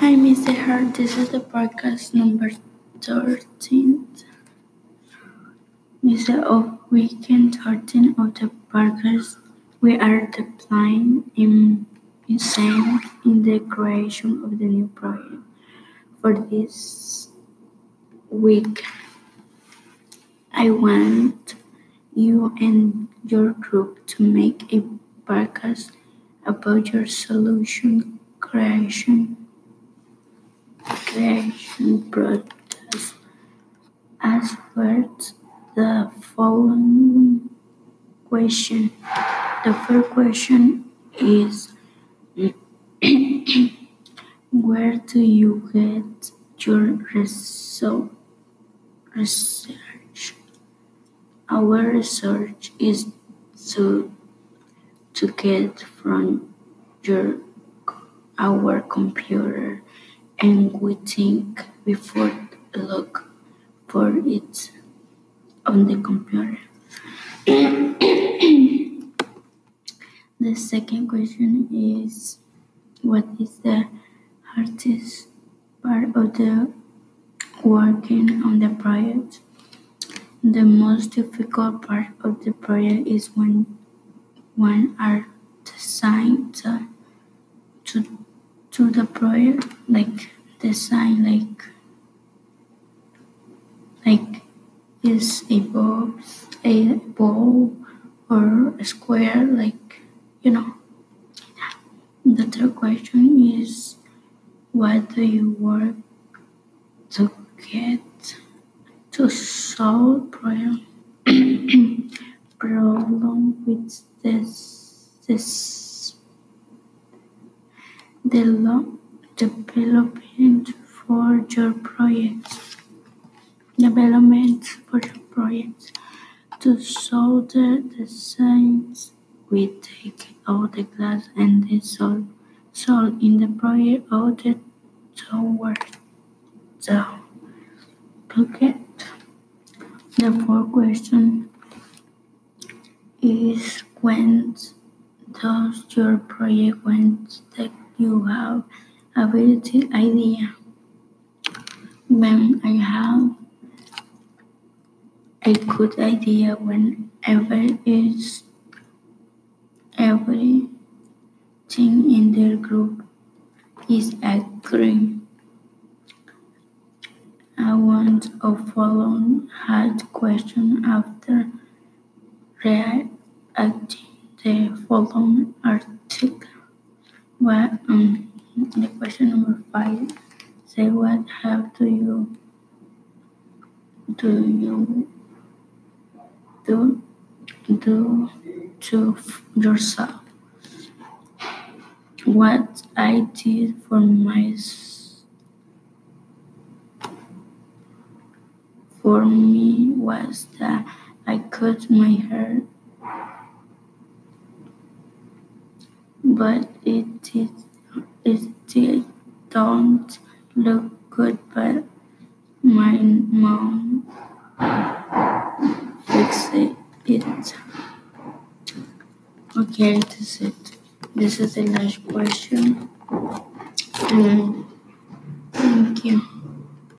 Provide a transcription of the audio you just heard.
Hi, Mr. Hart. This is the podcast number 13. This is of oh, weekend 13 of the podcast. We are deploying in insane in the creation of the new project. For this week, I want you and your group to make a podcast about your solution creation creation process. As first the following question. The first question is Where do you get your research? Our research is to to get from your our computer and we think before look for it on the computer. the second question is what is the hardest part of the working on the project? The most difficult part of the project is when when are designed to to, to the project like design like like is a box a ball or a square like you know. The third question is what do you work to get to solve problem problem with this this the long development for your projects development for your project to solder the designs we take out the glass and then solve in the project of the tower. The bucket the fourth question is when does your project when that you have a ability idea when I have a good idea whenever is everything in their group is agree. I want a follow hard question after reacting the following article. What um the question number five say what have to you do you do do to yourself? What I did for my for me was that I cut my hair, but it did it did don't look good. But my mom fixed it. Okay, this is it. This is the last question. Um,